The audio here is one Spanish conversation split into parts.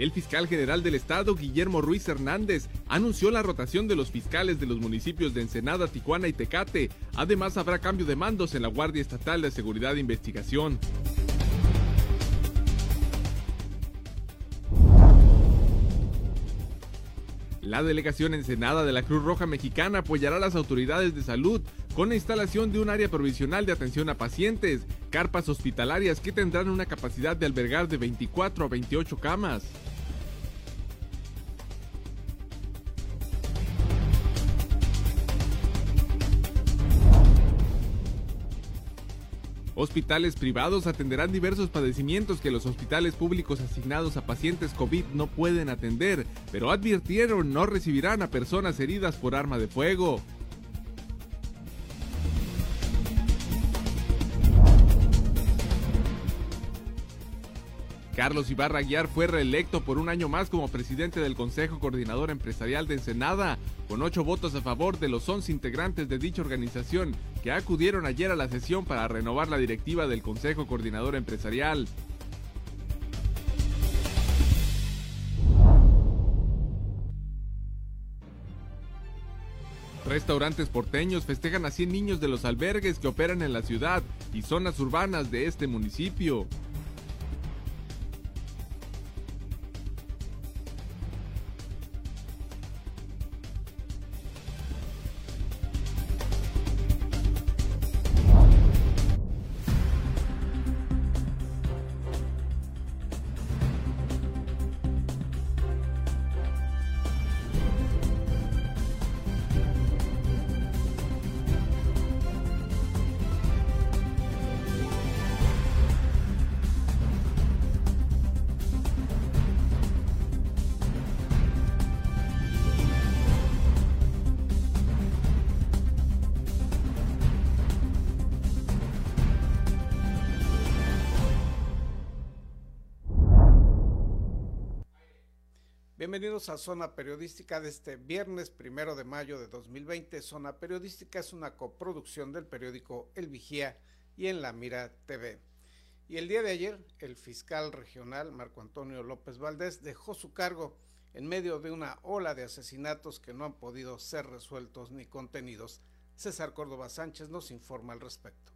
El fiscal general del estado, Guillermo Ruiz Hernández, anunció la rotación de los fiscales de los municipios de Ensenada, Tijuana y Tecate. Además, habrá cambio de mandos en la Guardia Estatal de Seguridad e Investigación. La delegación Ensenada de la Cruz Roja Mexicana apoyará a las autoridades de salud con la instalación de un área provisional de atención a pacientes, carpas hospitalarias que tendrán una capacidad de albergar de 24 a 28 camas. Hospitales privados atenderán diversos padecimientos que los hospitales públicos asignados a pacientes COVID no pueden atender, pero advirtieron no recibirán a personas heridas por arma de fuego. Carlos Ibarra Guiar fue reelecto por un año más como presidente del Consejo Coordinador Empresarial de Ensenada, con ocho votos a favor de los once integrantes de dicha organización que acudieron ayer a la sesión para renovar la directiva del Consejo Coordinador Empresarial. Restaurantes porteños festejan a 100 niños de los albergues que operan en la ciudad y zonas urbanas de este municipio. Bienvenidos a Zona Periodística de este viernes primero de mayo de 2020. Zona Periodística es una coproducción del periódico El Vigía y en La Mira TV. Y el día de ayer, el fiscal regional Marco Antonio López Valdés dejó su cargo en medio de una ola de asesinatos que no han podido ser resueltos ni contenidos. César Córdoba Sánchez nos informa al respecto.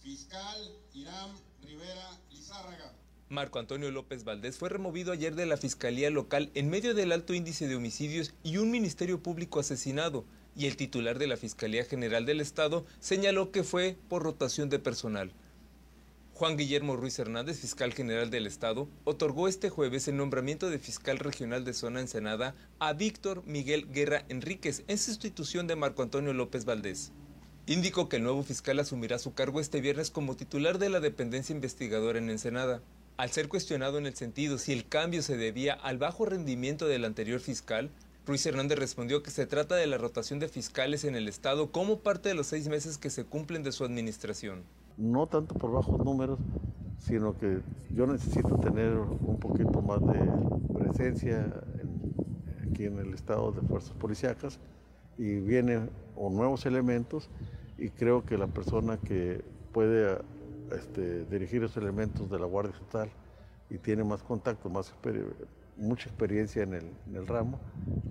Fiscal Irán Rivera Lizárraga Marco Antonio López Valdés fue removido ayer de la Fiscalía Local en medio del alto índice de homicidios y un Ministerio Público asesinado, y el titular de la Fiscalía General del Estado señaló que fue por rotación de personal. Juan Guillermo Ruiz Hernández, fiscal general del Estado, otorgó este jueves el nombramiento de fiscal regional de zona Ensenada a Víctor Miguel Guerra Enríquez en sustitución de Marco Antonio López Valdés. Indicó que el nuevo fiscal asumirá su cargo este viernes como titular de la dependencia investigadora en Ensenada. Al ser cuestionado en el sentido si el cambio se debía al bajo rendimiento del anterior fiscal, Ruiz Hernández respondió que se trata de la rotación de fiscales en el Estado como parte de los seis meses que se cumplen de su administración. No tanto por bajos números, sino que yo necesito tener un poquito más de presencia aquí en el Estado de Fuerzas Policiacas y vienen nuevos elementos y creo que la persona que puede este, dirigir esos elementos de la Guardia Estatal y tiene más contacto, más mucha experiencia en el, en el, ramo,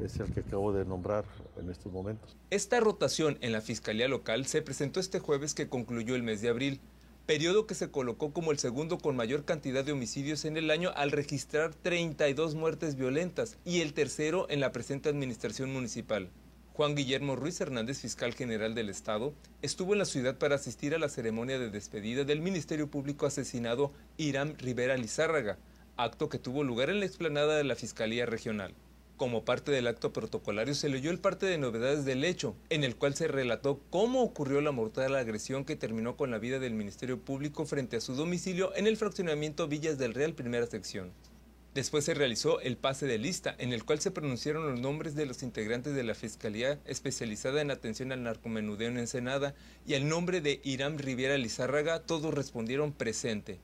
es el que acabo de nombrar en estos momentos. Esta rotación en la Fiscalía Local se presentó este jueves que concluyó el mes de abril, periodo que se colocó como el segundo con mayor cantidad de homicidios en el año al registrar 32 muertes violentas y el tercero en la presente administración municipal. Juan Guillermo Ruiz Hernández, fiscal general del Estado, estuvo en la ciudad para asistir a la ceremonia de despedida del Ministerio Público asesinado Irán Rivera Lizárraga, acto que tuvo lugar en la explanada de la Fiscalía Regional. Como parte del acto protocolario se leyó el parte de novedades del hecho, en el cual se relató cómo ocurrió la mortal agresión que terminó con la vida del Ministerio Público frente a su domicilio en el fraccionamiento Villas del Real Primera Sección. Después se realizó el pase de lista, en el cual se pronunciaron los nombres de los integrantes de la Fiscalía especializada en atención al narcomenudeo en Ensenada y el nombre de Irán Riviera Lizárraga, todos respondieron presente.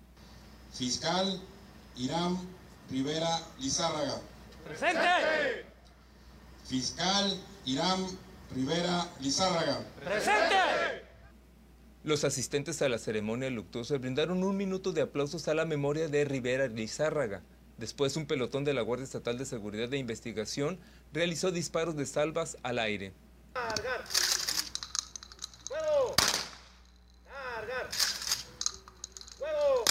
Fiscal Irán Rivera Lizárraga. Presente. Fiscal Irán Rivera Lizárraga. Presente. Los asistentes a la ceremonia luctuosa brindaron un minuto de aplausos a la memoria de Rivera Lizárraga. Después, un pelotón de la Guardia Estatal de Seguridad e Investigación realizó disparos de salvas al aire. ¡Cargar! ¡Fuego! ¡Cargar! ¡Fuego!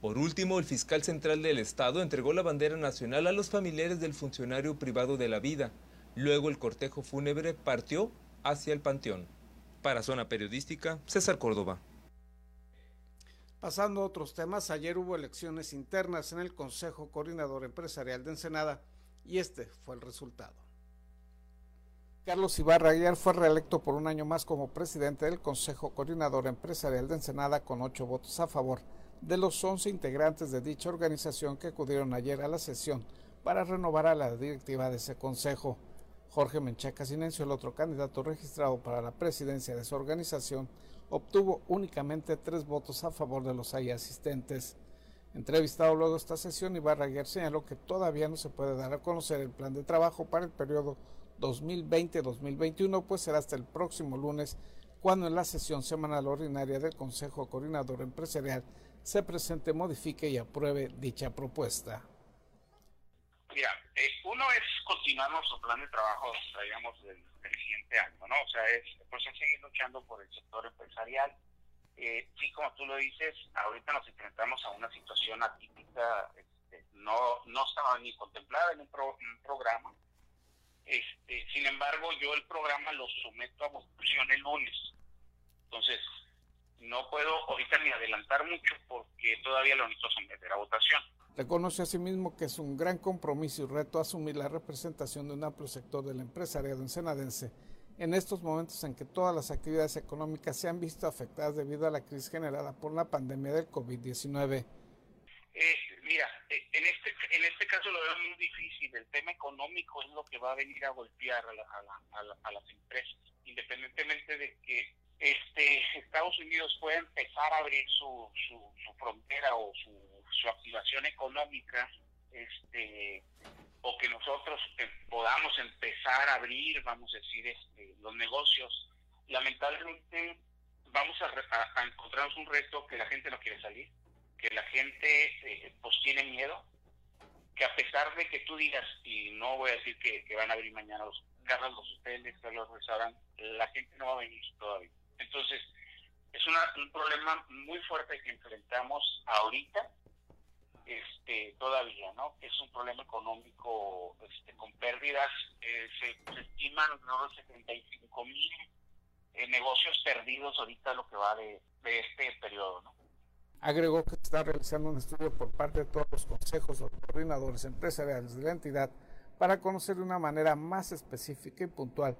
Por último, el fiscal central del Estado entregó la bandera nacional a los familiares del funcionario privado de la vida. Luego el cortejo fúnebre partió hacia el panteón. Para Zona Periodística, César Córdoba. Pasando a otros temas, ayer hubo elecciones internas en el Consejo Coordinador Empresarial de Ensenada y este fue el resultado. Carlos Ibarra ayer fue reelecto por un año más como presidente del Consejo Coordinador Empresarial de Ensenada con ocho votos a favor de los once integrantes de dicha organización que acudieron ayer a la sesión para renovar a la directiva de ese consejo. Jorge Menchaca Sinencio, el otro candidato registrado para la presidencia de su organización, obtuvo únicamente tres votos a favor de los ahí asistentes. Entrevistado luego esta sesión, Ibarra señaló que todavía no se puede dar a conocer el plan de trabajo para el periodo 2020-2021, pues será hasta el próximo lunes cuando en la sesión semanal ordinaria del Consejo Coordinador Empresarial se presente, modifique y apruebe dicha propuesta. Uno es continuar nuestro plan de trabajo, digamos, del, siguiente año, ¿no? O sea, es, pues es seguir luchando por el sector empresarial. Eh, sí, como tú lo dices, ahorita nos enfrentamos a una situación atípica, este, no, no estaba ni contemplada en un, programa. Este, sin embargo, yo el programa lo someto a votación el lunes. Entonces, no puedo ahorita ni adelantar mucho porque todavía lo necesito someter a votación. Reconoce asimismo que es un gran compromiso y reto asumir la representación de un amplio sector del empresariado ensenadense en estos momentos en que todas las actividades económicas se han visto afectadas debido a la crisis generada por la pandemia del COVID-19. Eh, mira, eh, en este en este caso lo veo muy difícil. El tema económico es lo que va a venir a golpear a, las empresas, independientemente de que este Estados Unidos pueda empezar a abrir su, su frontera o su su activación económica, este, o que nosotros eh, podamos empezar a abrir, vamos a decir, este, los negocios, lamentablemente vamos a, encontrarnos un reto que la gente no quiere salir, que la gente eh, pues tiene miedo, que a pesar de que tú digas, y no voy a decir que, van a abrir mañana los carros, los hoteles, los restaurantes, la gente no va a venir todavía. Entonces, es un problema muy fuerte que enfrentamos ahorita este, todavía, ¿no? Es un problema económico este, con pérdidas. Eh, se, estiman alrededor de 75 mil eh, negocios perdidos ahorita lo que va de, este periodo, ¿no? Agregó que está realizando un estudio por parte de todos los consejos o coordinadores empresariales de la entidad para conocer de una manera más específica y puntual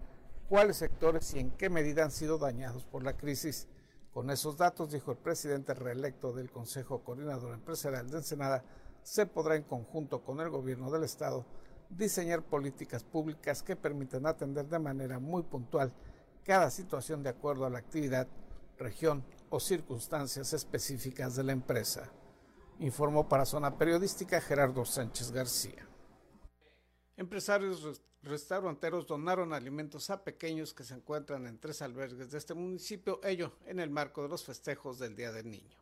cuáles sectores y en qué medida han sido dañados por la crisis. Con esos datos, dijo el presidente reelecto del Consejo Coordinador Empresarial de Ensenada, se podrá en conjunto con el gobierno del Estado diseñar políticas públicas que permitan atender de manera muy puntual cada situación de acuerdo a la actividad, región o circunstancias específicas de la empresa. Informó para Zona Periodística Gerardo Sánchez García. Empresarios restauranteros donaron alimentos a pequeños que se encuentran en tres albergues de este municipio, ello en el marco de los festejos del Día del Niño.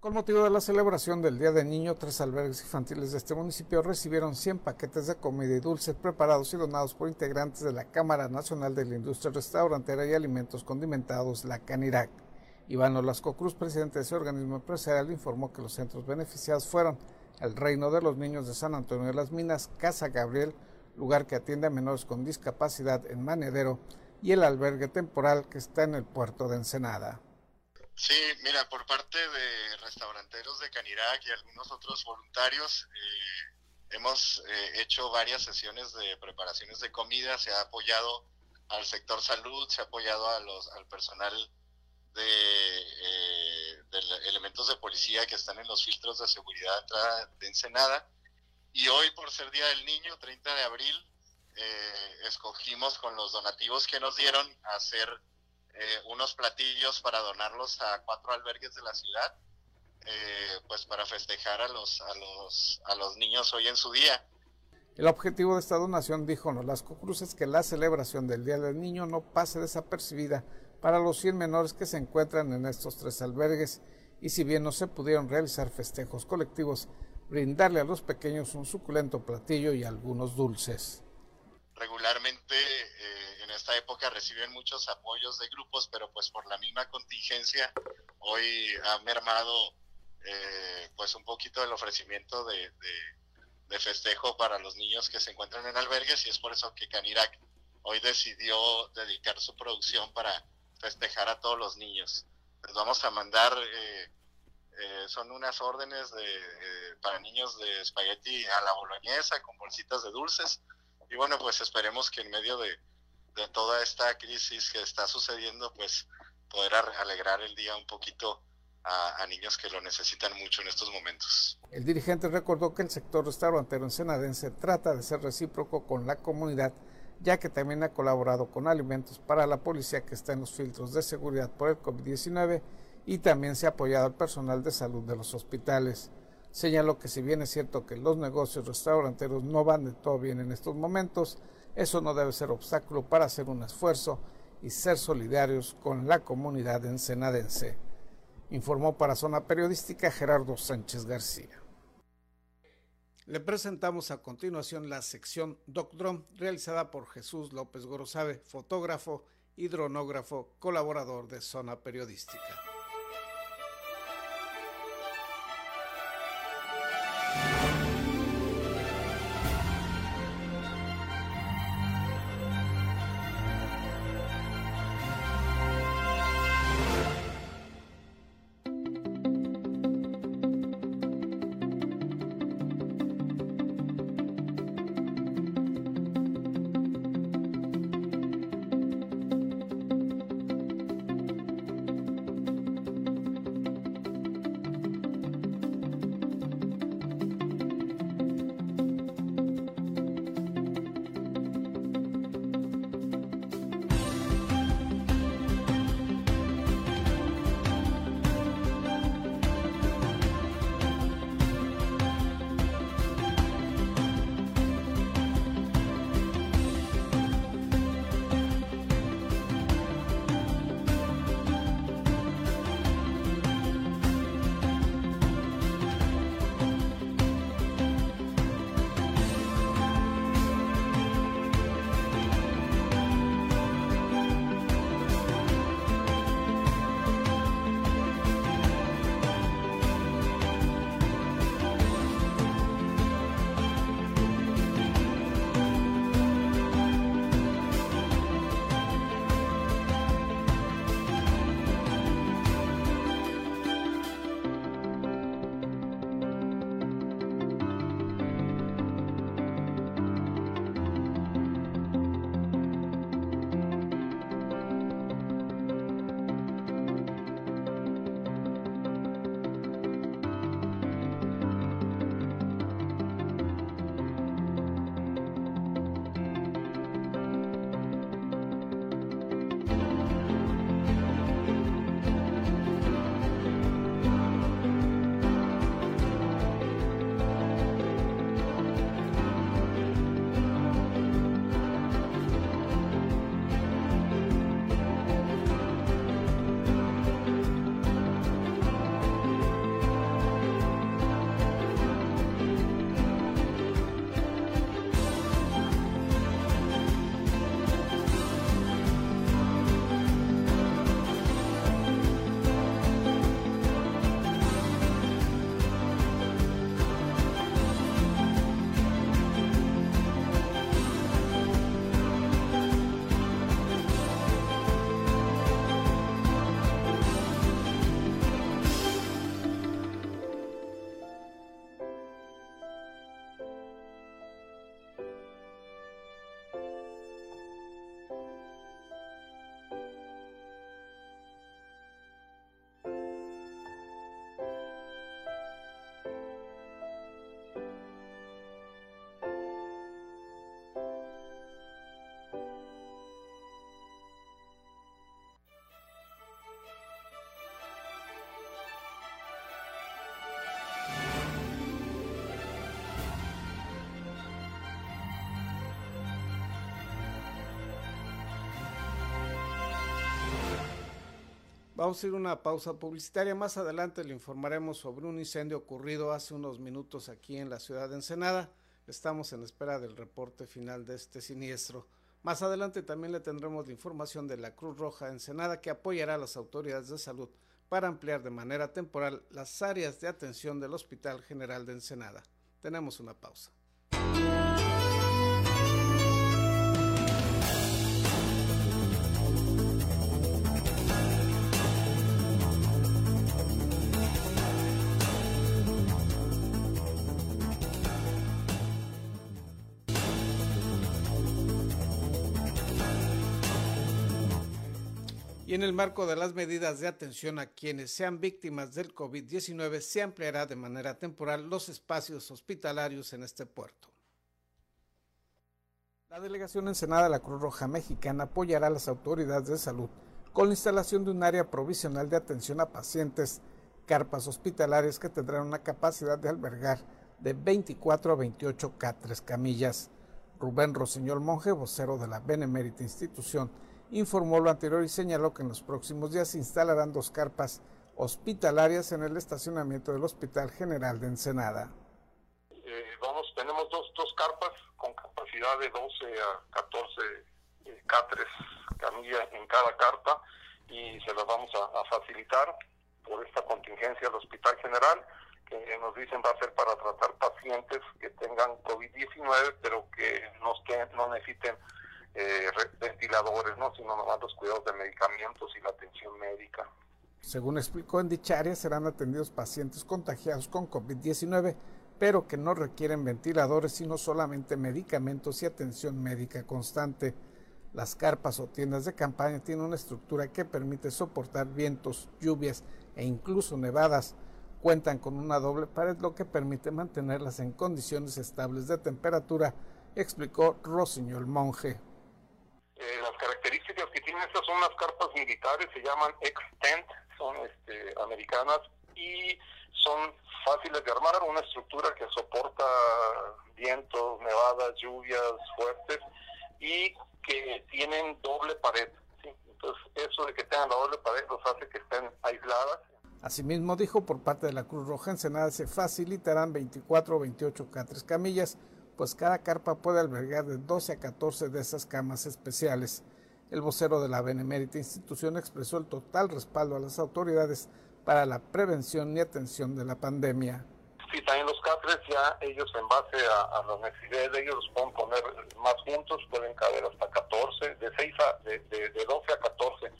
Con motivo de la celebración del Día del Niño, tres albergues infantiles de este municipio recibieron 100 paquetes de comida y dulces preparados y donados por integrantes de la Cámara Nacional de la Industria Restaurantera y Alimentos Condimentados, la CANIRAC. Iván Olasco Cruz, presidente de ese organismo empresarial, informó que los centros beneficiados fueron el Reino de los Niños de San Antonio de las Minas, Casa Gabriel, lugar que atiende a menores con discapacidad en Manedero, y el albergue temporal que está en el puerto de Ensenada. Sí, mira, por parte de restauranteros de Canirac y algunos otros voluntarios, eh, hemos eh, hecho varias sesiones de preparaciones de comida, se ha apoyado al sector salud, se ha apoyado al personal de eh, de elementos de policía que están en los filtros de seguridad de Ensenada. Y hoy, por ser Día del Niño, 30 de abril, eh, escogimos con los donativos que nos dieron hacer eh, unos platillos para donarlos a cuatro albergues de la ciudad, eh, pues para festejar a los, a, los, a los niños hoy en su día. El objetivo de esta donación, dijo Nolasco Cruz, es que la celebración del Día del Niño no pase desapercibida para los 100 menores que se encuentran en estos tres albergues y si bien no se pudieron realizar festejos colectivos, brindarle a los pequeños un suculento platillo y algunos dulces. Regularmente eh, en esta época reciben muchos apoyos de grupos, pero pues por la misma contingencia hoy ha mermado eh, pues un poquito el ofrecimiento de, de, festejo para los niños que se encuentran en albergues y es por eso que Canirac hoy decidió dedicar su producción para festejar a todos los niños. Les vamos a mandar, eh, eh, son unas órdenes de, eh, para niños de espagueti a la boloñesa con bolsitas de dulces. Y bueno, pues esperemos que en medio de, de toda esta crisis que está sucediendo, pues poder alegrar el día un poquito a, a, niños que lo necesitan mucho en estos momentos. El dirigente recordó que el sector restaurantero ensenadense trata de ser recíproco con la comunidad ya que también ha colaborado con alimentos para la policía que está en los filtros de seguridad por el COVID-19 y también se ha apoyado al personal de salud de los hospitales. Señaló que si bien es cierto que los negocios restauranteros no van de todo bien en estos momentos, eso no debe ser obstáculo para hacer un esfuerzo y ser solidarios con la comunidad ensenadense. Informó para Zona Periodística Gerardo Sánchez García. Le presentamos a continuación la sección Doc realizada por Jesús López Gorosabe, fotógrafo y dronógrafo, colaborador de Zona Periodística. Vamos a ir a una pausa publicitaria. Más adelante le informaremos sobre un incendio ocurrido hace unos minutos aquí en la ciudad de Ensenada. Estamos en espera del reporte final de este siniestro. Más adelante también le tendremos la información de la Cruz Roja Ensenada que apoyará a las autoridades de salud para ampliar de manera temporal las áreas de atención del Hospital General de Ensenada. Tenemos una pausa. Y en el marco de las medidas de atención a quienes sean víctimas del COVID-19 se ampliará de manera temporal los espacios hospitalarios en este puerto. La delegación Ensenada de la Cruz Roja Mexicana apoyará a las autoridades de salud con la instalación de un área provisional de atención a pacientes, carpas hospitalarias que tendrán una capacidad de albergar de 24 a 28 catres camillas. Rubén Roseñol Monje, vocero de la Benemérita Institución, informó lo anterior y señaló que en los próximos días se instalarán dos carpas hospitalarias en el estacionamiento del Hospital General de Ensenada. Eh, vamos, tenemos dos, dos carpas con capacidad de 12 a 14 eh, catres camilla en cada carpa y se las vamos a, facilitar por esta contingencia al Hospital General que nos dicen va a ser para tratar pacientes que tengan COVID-19 pero que no, estén, no necesiten eh, ventiladores, ¿no? sino nomás los cuidados de medicamentos y la atención médica. Según explicó en dicha área, serán atendidos pacientes contagiados con COVID-19, pero que no requieren ventiladores, sino solamente medicamentos y atención médica constante. Las carpas o tiendas de campaña tienen una estructura que permite soportar vientos, lluvias e incluso nevadas. Cuentan con una doble pared, lo que permite mantenerlas en condiciones estables de temperatura, explicó Rosiñol Monje. Eh, las características que tienen estas son las carpas militares, se llaman Extent, son este, americanas y son fáciles de armar, una estructura que soporta vientos, nevadas, lluvias fuertes y que tienen doble pared. Entonces, eso de que tengan la doble pared los hace que estén aisladas. Asimismo, dijo por parte de la Cruz Roja Ensenada se facilitarán 24 o 28 catres camillas pues cada carpa puede albergar de 12 a 14 de esas camas especiales. El vocero de la Benemérita Institución expresó el total respaldo a las autoridades para la prevención y atención de la pandemia. Sí, también los catres ya ellos en base a, las necesidades de ellos los pueden poner más juntos, pueden caber hasta 14, de 6 a, de, de 12 a 14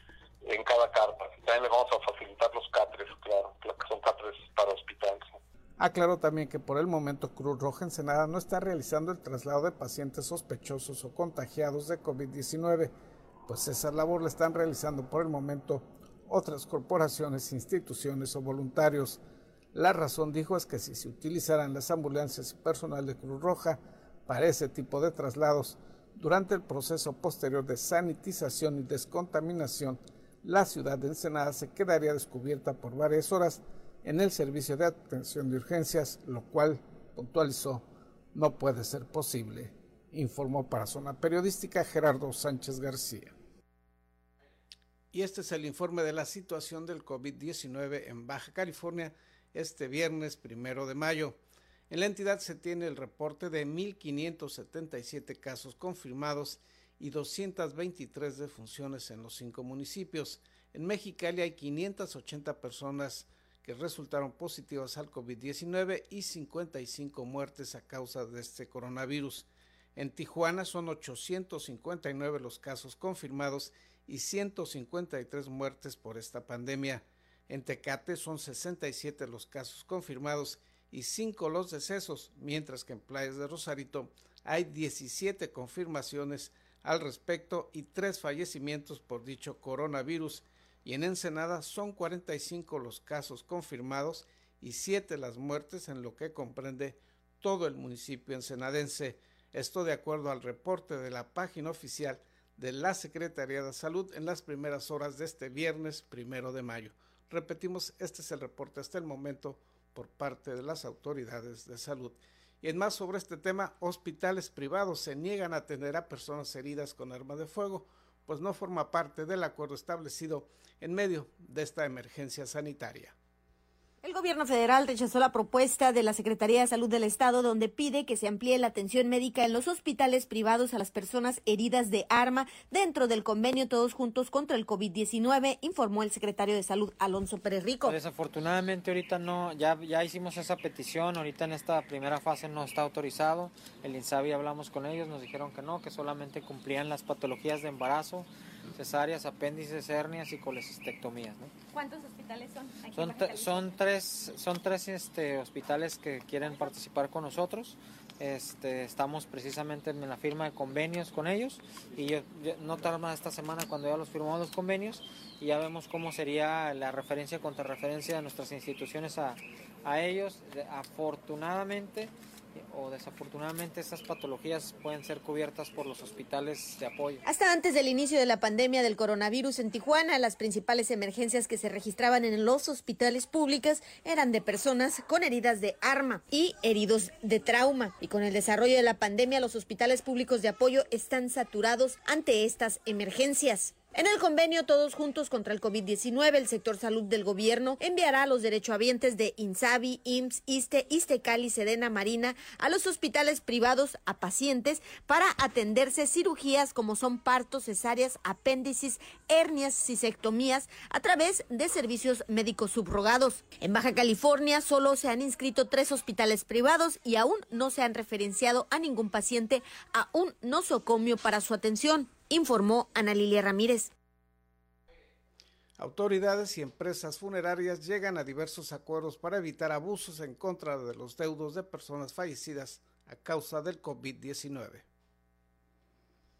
en cada carpa. También les vamos a facilitar los catres, claro, que son catres para hospitales. Aclaró también que por el momento Cruz Roja Ensenada no está realizando el traslado de pacientes sospechosos o contagiados de COVID-19, pues esa labor la están realizando por el momento otras corporaciones, instituciones o voluntarios. La razón, dijo, es que si se utilizaran las ambulancias y personal de Cruz Roja para ese tipo de traslados, durante el proceso posterior de sanitización y descontaminación, la ciudad de Ensenada se quedaría descubierta por varias horas en el servicio de atención de urgencias, lo cual, puntualizó, no puede ser posible, informó para Zona Periodística Gerardo Sánchez García. Y este es el informe de la situación del COVID-19 en Baja California este viernes primero de mayo. En la entidad se tiene el reporte de 1.577 casos confirmados y 223 defunciones en los cinco municipios. En Mexicali hay 580 personas resultaron positivas al COVID-19 y 55 muertes a causa de este coronavirus. En Tijuana son 859 los casos confirmados y 153 muertes por esta pandemia. En Tecate son 67 los casos confirmados y 5 los decesos, mientras que en Playas de Rosarito hay 17 confirmaciones al respecto y 3 fallecimientos por dicho coronavirus y en Ensenada son 45 los casos confirmados y 7 las muertes en lo que comprende todo el municipio ensenadense. Esto de acuerdo al reporte de la página oficial de la Secretaría de Salud en las primeras horas de este viernes primero de mayo. Repetimos, este es el reporte hasta el momento por parte de las autoridades de salud. Y en más sobre este tema, hospitales privados se niegan a atender a personas heridas con arma de fuego pues no forma parte del acuerdo establecido en medio de esta emergencia sanitaria. El gobierno federal rechazó la propuesta de la Secretaría de Salud del Estado donde pide que se amplíe la atención médica en los hospitales privados a las personas heridas de arma dentro del convenio Todos Juntos contra el COVID-19, informó el secretario de Salud Alonso Pérez Rico. Desafortunadamente ahorita no, ya, hicimos esa petición, ahorita en esta primera fase no está autorizado. El INSABI hablamos con ellos, nos dijeron que no, que solamente cumplían las patologías de embarazo cesáreas, apéndices, hernias y colecistectomías. ¿no? ¿Cuántos hospitales son? son, son tres, son tres este, hospitales que quieren participar con nosotros. Este, estamos precisamente en la firma de convenios con ellos y yo, no tarda esta semana cuando ya los firmamos los convenios y ya vemos cómo sería la referencia contra referencia de nuestras instituciones a, a ellos. Afortunadamente o desafortunadamente estas patologías pueden ser cubiertas por los hospitales de apoyo. Hasta antes del inicio de la pandemia del coronavirus en Tijuana, las principales emergencias que se registraban en los hospitales públicos eran de personas con heridas de arma y heridos de trauma. Y con el desarrollo de la pandemia, los hospitales públicos de apoyo están saturados ante estas emergencias. En el convenio Todos Juntos contra el COVID-19, el sector salud del gobierno enviará a los derechohabientes de INSABI, IMSS, ISTE, ISTECALI, Sedena Marina a los hospitales privados a pacientes para atenderse cirugías como son partos, cesáreas, apéndices, hernias, cisectomías a través de servicios médicos subrogados. En Baja California solo se han inscrito tres hospitales privados y aún no se han referenciado a ningún paciente a un nosocomio para su atención informó Ana Lilia Ramírez. Autoridades y empresas funerarias llegan a diversos acuerdos para evitar abusos en contra de los deudos de personas fallecidas a causa del COVID-19.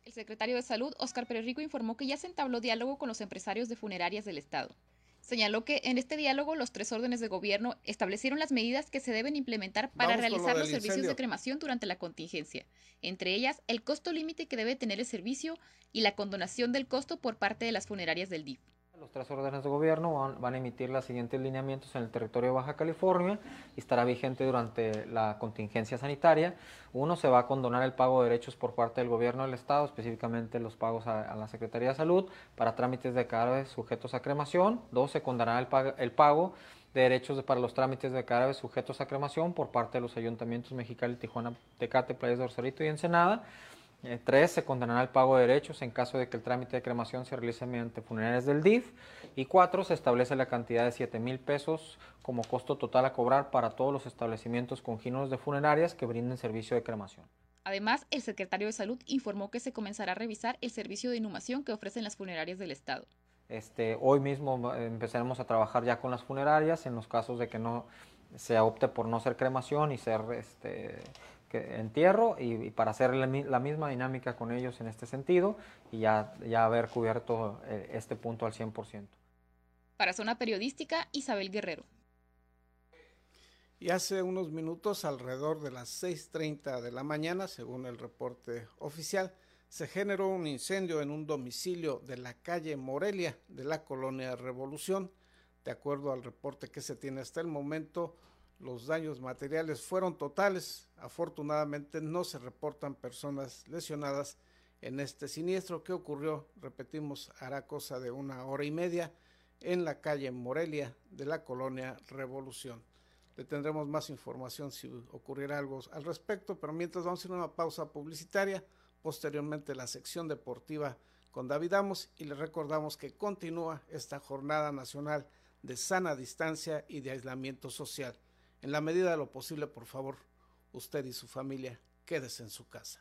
El secretario de Salud, Óscar Pérez Rico, informó que ya se entabló diálogo con los empresarios de funerarias del Estado. Señaló que en este diálogo los tres órdenes de gobierno establecieron las medidas que se deben implementar para realizar los servicios de cremación durante la contingencia, entre ellas el costo límite que debe tener el servicio y la condonación del costo por parte de las funerarias del DIF. Los tres órdenes de gobierno van, a emitir los siguientes lineamientos en el territorio de Baja California y estará vigente durante la contingencia sanitaria. Uno, se va a condonar el pago de derechos por parte del gobierno del Estado, específicamente los pagos a, la Secretaría de Salud para trámites de cadáveres sujetos a cremación. Dos, se condonará el, pago de derechos para los trámites de cadáveres sujetos a cremación por parte de los ayuntamientos Mexicali, Tijuana, Tecate, Playas de Rosarito y Ensenada. Eh, tres, se condenará el pago de derechos en caso de que el trámite de cremación se realice mediante funerarias del DIF. Y cuatro, se establece la cantidad de 7 mil pesos como costo total a cobrar para todos los establecimientos congéneros de funerarias que brinden servicio de cremación. Además, el secretario de Salud informó que se comenzará a revisar el servicio de inhumación que ofrecen las funerarias del Estado. Este, hoy mismo empezaremos a trabajar ya con las funerarias en los casos de que no se opte por no ser cremación y ser este, que entierro y, para hacer la, misma dinámica con ellos en este sentido y ya, ya haber cubierto eh, este punto al 100%. Para Zona Periodística, Isabel Guerrero. Y hace unos minutos, alrededor de las 6.30 de la mañana, según el reporte oficial, se generó un incendio en un domicilio de la calle Morelia de la colonia Revolución. De acuerdo al reporte que se tiene hasta el momento, los daños materiales fueron totales. Afortunadamente no se reportan personas lesionadas en este siniestro que ocurrió, repetimos, hará cosa de una hora y media en la calle Morelia de la colonia Revolución. Le tendremos más información si ocurriera algo al respecto, pero mientras vamos a ir una pausa publicitaria, posteriormente la sección deportiva con David Amos y le recordamos que continúa esta jornada nacional de sana distancia y de aislamiento social. En la medida de lo posible, por favor, usted y su familia, quédese en su casa.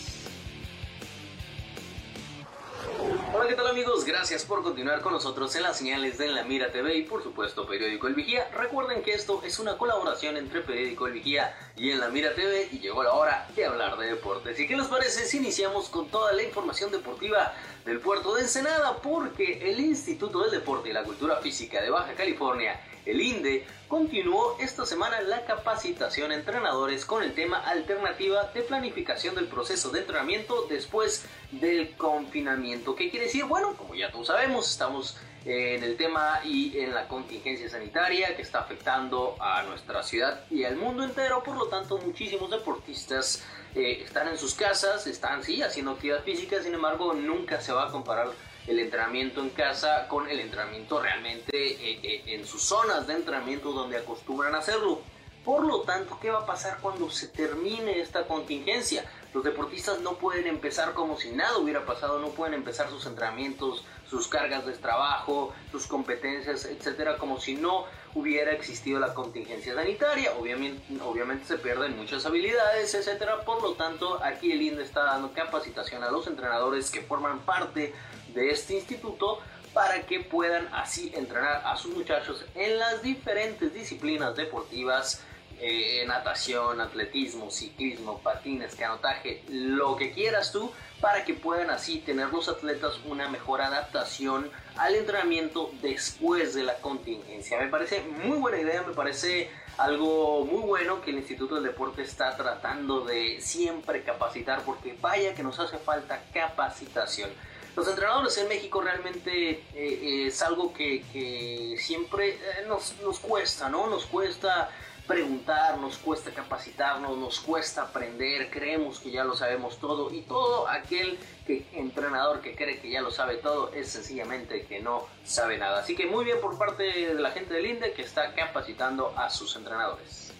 ¿Qué tal amigos? Gracias por continuar con nosotros en las señales de La Mira TV y por supuesto Periódico El Vigía. Recuerden que esto es una colaboración entre Periódico El Vigía y en La Mira TV y llegó la hora de hablar de deportes. ¿Y qué les parece si iniciamos con toda la información deportiva del puerto de Ensenada? Porque el Instituto del Deporte y la Cultura Física de Baja California el INDE continuó esta semana la capacitación a entrenadores con el tema alternativa de planificación del proceso de entrenamiento después del confinamiento. ¿Qué quiere decir? Bueno, como ya todos sabemos, estamos en el tema y en la contingencia sanitaria que está afectando a nuestra ciudad y al mundo entero, por lo tanto muchísimos deportistas eh, están en sus casas, están sí haciendo actividad física, sin embargo nunca se va a comparar el entrenamiento en casa con el entrenamiento realmente eh, eh, en sus zonas de entrenamiento donde acostumbran hacerlo. Por lo tanto, ¿qué va a pasar cuando se termine esta contingencia? Los deportistas no pueden empezar como si nada hubiera pasado, no pueden empezar sus entrenamientos, sus cargas de trabajo, sus competencias, etcétera, como si no hubiera existido la contingencia sanitaria. Obviamente, obviamente se pierden muchas habilidades, etcétera. Por lo tanto, aquí el INDE está dando capacitación a los entrenadores que forman parte de este instituto para que puedan así entrenar a sus muchachos en las diferentes disciplinas deportivas, eh, natación, atletismo, ciclismo, patines, canotaje, lo que quieras tú, para que puedan así tener los atletas una mejor adaptación al entrenamiento después de la contingencia. Me parece muy buena idea, me parece algo muy bueno que el Instituto del Deporte está tratando de siempre capacitar, porque vaya que nos hace falta capacitación. Los entrenadores en México realmente eh, eh, es algo que, siempre eh, nos, nos cuesta, ¿no? Nos cuesta preguntar, nos cuesta capacitarnos, nos cuesta aprender, creemos que ya lo sabemos todo y todo aquel que, entrenador que cree que ya lo sabe todo es sencillamente que no sabe nada. Así que muy bien por parte de la gente del INDE que está capacitando a sus entrenadores.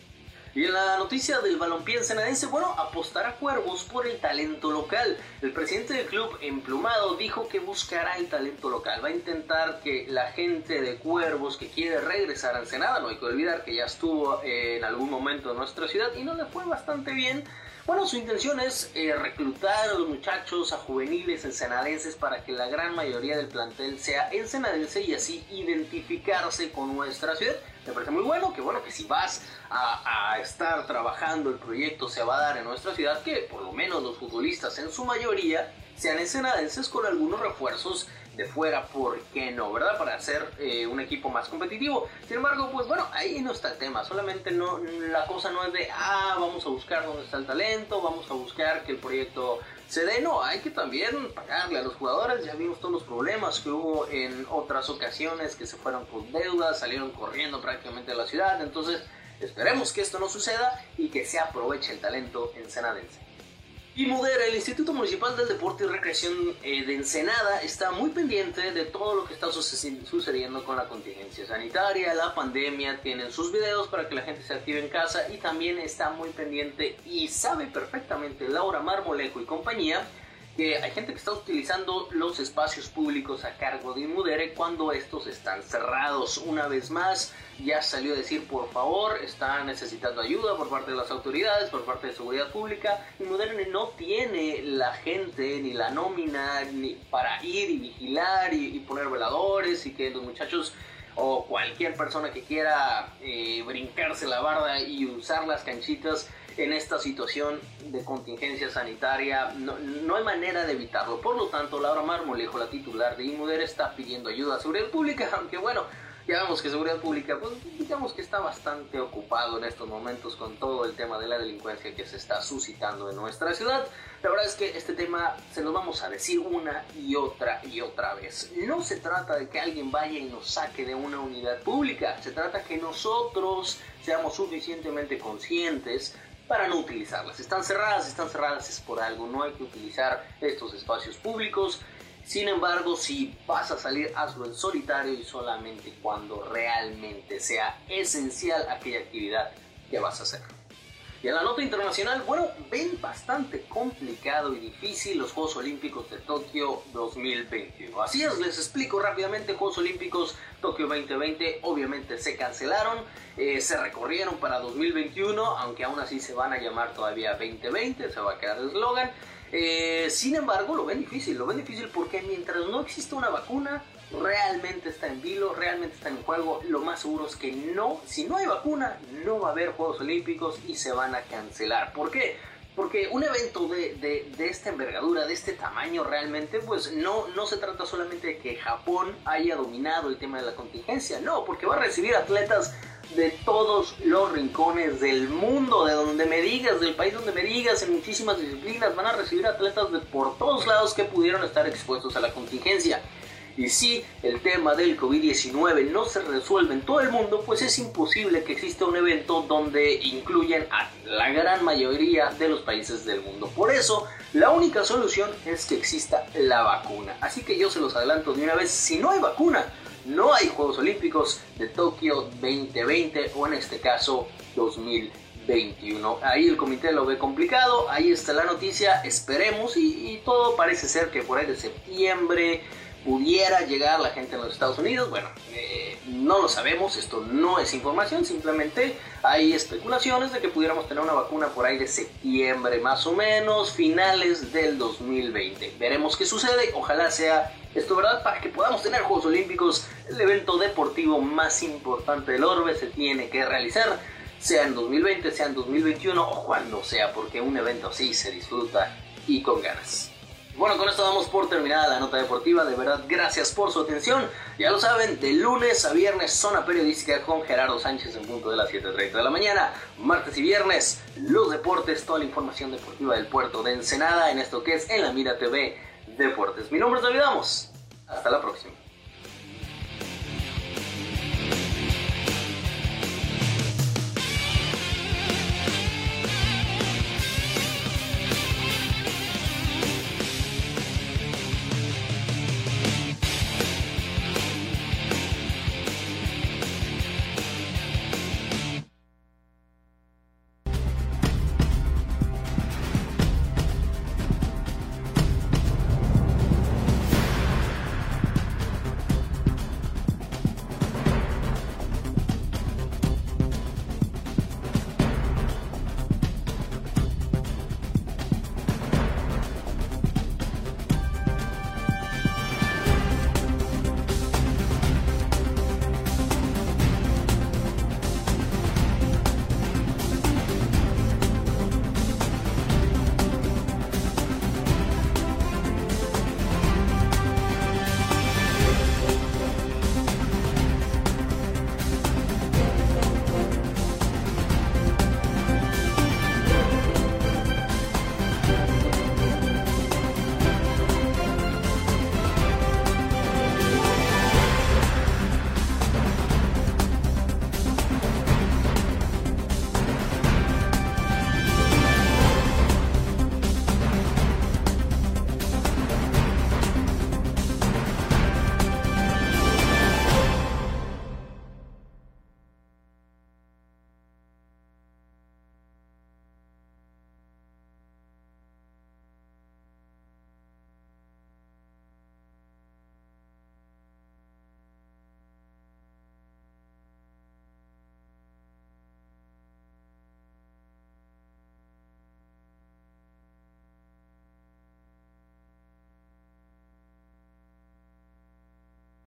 Y en la noticia del balompié ensenadense, bueno, apostará Cuervos por el talento local. El presidente del club emplumado dijo que buscará el talento local. Va a intentar que la gente de Cuervos que quiere regresar a Ensenada, no hay que olvidar que ya estuvo en algún momento en nuestra ciudad y no le fue bastante bien. Bueno, su intención es eh, reclutar a los muchachos, a juveniles ensenadenses para que la gran mayoría del plantel sea ensenadense y así identificarse con nuestra ciudad. Me parece muy bueno, que bueno, que si vas a, estar trabajando el proyecto se va a dar en nuestra ciudad, que por lo menos los futbolistas en su mayoría sean ensenadenses con algunos refuerzos fuera, ¿por qué no? ¿Verdad? Para hacer eh, un equipo más competitivo. Sin embargo, pues bueno, ahí no está el tema. Solamente no, la cosa no es de, ah, vamos a buscar dónde está el talento, vamos a buscar que el proyecto se dé. No, hay que también pagarle a los jugadores. Ya vimos todos los problemas que hubo en otras ocasiones que se fueron con deudas, salieron corriendo prácticamente de la ciudad. Entonces, esperemos que esto no suceda y que se aproveche el talento en Senadense. Y Mudera, el Instituto Municipal del Deporte y Recreación eh, de Ensenada está muy pendiente de todo lo que está sucediendo con la contingencia sanitaria, la pandemia, tienen sus videos para que la gente se active en casa y también está muy pendiente y sabe perfectamente Laura Marmolejo y compañía que hay gente que está utilizando los espacios públicos a cargo de Inmudere cuando estos están cerrados. Una vez más, ya salió a decir, por favor, está necesitando ayuda por parte de las autoridades, por parte de seguridad pública. Inmudere no tiene la gente ni la nómina ni para ir y vigilar y, poner veladores y que los muchachos o cualquier persona que quiera eh, brincarse la barda y usar las canchitas en esta situación de contingencia sanitaria. No, hay manera de evitarlo. Por lo tanto, Laura Marmolejo, la titular de Inmuder, está pidiendo ayuda a Seguridad Pública, aunque bueno, ya vemos que Seguridad Pública, pues digamos que está bastante ocupado en estos momentos con todo el tema de la delincuencia que se está suscitando en nuestra ciudad. La verdad es que este tema se lo vamos a decir una y otra y otra vez. No se trata de que alguien vaya y nos saque de una unidad pública, se trata que nosotros seamos suficientemente conscientes para no utilizarlas. Están cerradas, están cerradas es por algo, no hay que utilizar estos espacios públicos. Sin embargo, si vas a salir, hazlo en solitario y solamente cuando realmente sea esencial aquella actividad que vas a hacer. Y en la nota internacional, bueno, ven bastante complicado y difícil los Juegos Olímpicos de Tokio 2021. Así es, les explico rápidamente, Juegos Olímpicos Tokio 2020 obviamente se cancelaron, eh, se recorrieron para 2021, aunque aún así se van a llamar todavía 2020, se va a quedar el eslogan. Eh, sin embargo, lo ven difícil, lo ven difícil porque mientras no exista una vacuna, realmente está en vilo, realmente está en juego. Lo más seguro es que no, si no hay vacuna, no va a haber Juegos Olímpicos y se van a cancelar. ¿Por qué? Porque un evento de, de, esta envergadura, de este tamaño realmente, pues no, no se trata solamente de que Japón haya dominado el tema de la contingencia, no, porque va a recibir atletas de todos los rincones del mundo, de donde me digas, del país donde me digas, en muchísimas disciplinas, van a recibir atletas de por todos lados que pudieron estar expuestos a la contingencia. Y si el tema del COVID-19 no se resuelve en todo el mundo, pues es imposible que exista un evento donde incluyan a la gran mayoría de los países del mundo. Por eso, la única solución es que exista la vacuna. Así que yo se los adelanto de una vez, si no hay vacuna, no hay Juegos Olímpicos de Tokio 2020 o en este caso 2021. Ahí el comité lo ve complicado, ahí está la noticia, esperemos y, y todo parece ser que por ahí de septiembre pudiera llegar la gente en los Estados Unidos. Bueno, eh, no lo sabemos, esto no es información, simplemente hay especulaciones de que pudiéramos tener una vacuna por ahí de septiembre más o menos, finales del 2020. Veremos qué sucede, ojalá sea esto verdad para que podamos tener Juegos Olímpicos, el evento deportivo más importante del orbe se tiene que realizar. Sea en 2020, sea en 2021 o cuando sea, porque un evento así se disfruta y con ganas. Bueno, con esto damos por terminada la nota deportiva. De verdad, gracias por su atención. Ya lo saben, de lunes a viernes, zona periodística con Gerardo Sánchez en punto de las 7.30 de la mañana. Martes y viernes, los deportes, toda la información deportiva del puerto de Ensenada en esto que es En la Mira TV Deportes. Mi nombre es David Amos. Hasta la próxima.